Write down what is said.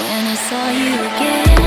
when I saw you again.